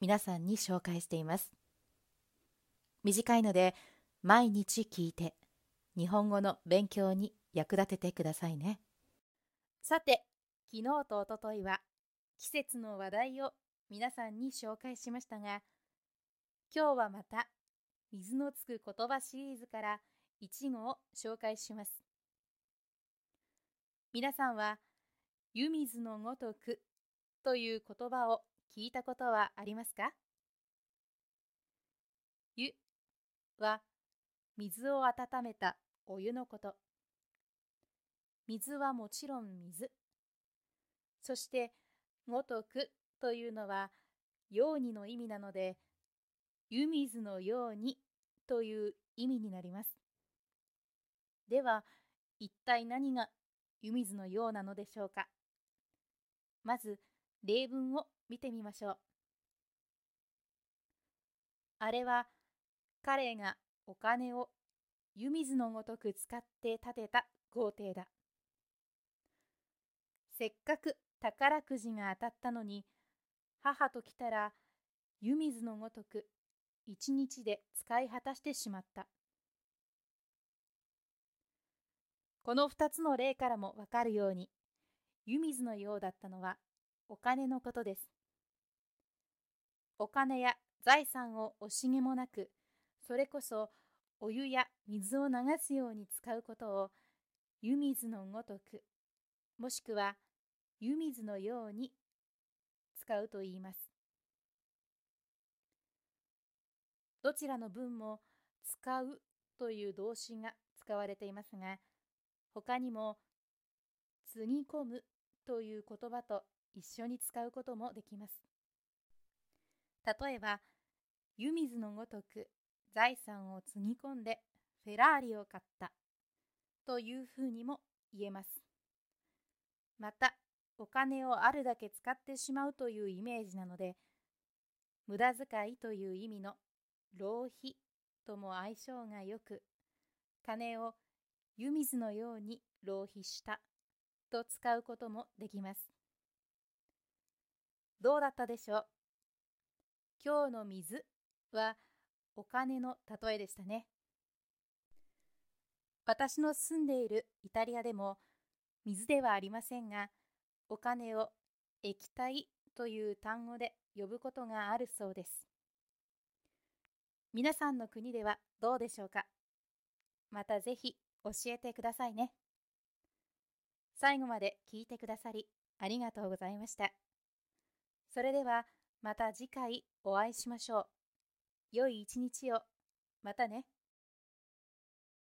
皆さんに紹介しています。短いので毎日聞いて日本語の勉強に役立ててくださいね。さて、昨日とおとといは季節の話題を皆さんに紹介しましたが、今日はまた水のつく言葉シリーズから一語を紹介します。皆さんは湯水のごとくという言葉を聞いたことはありますか？湯は水を温めたお湯のこと。水はもちろん水。そしてごとくというのはようにの意味なので湯水のようにという意味になります。では一体何が湯水のようなのでしょうか？まず例文を見てみましょう。あれは彼がお金を湯水のごとく使って建てた豪邸だ。せっかく宝くじが当たったのに母と来たら湯水のごとく一日で使い果たしてしまった。この2つの例からもわかるように湯水のようだったのはお金のことです。お金や財産を惜しげもなく、それこそお湯や水を流すように使うことを湯水のごとく、もしくは湯水のように使うと言います。どちらの文も使うという動詞が使われていますが、他にもつぎ込むという言葉と一緒に使うこともできます。例えば、湯水のごとく財産をつぎ込んでフェラーリを買ったというふうにも言えます。また、お金をあるだけ使ってしまうというイメージなので、無駄遣いという意味の浪費とも相性がよく、金を湯水のように浪費したと使うこともできます。どうだったでしょう？今日の水はお金の例えでしたね。私の住んでいるイタリアでも水ではありませんが、お金を液体という単語で呼ぶことがあるそうです。皆さんの国ではどうでしょうか？またぜひ教えてくださいね。最後まで聞いてくださりありがとうございました。それではまた次回お会いしましょう。良い一日を。またね。